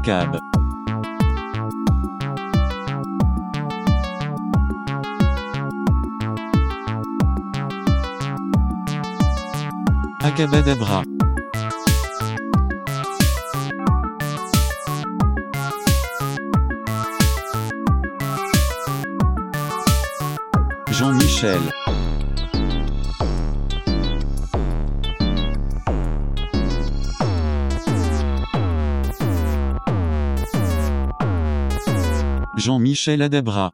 Cab. Acabadabra. Jean-Michel. Jean-Michel Adabra.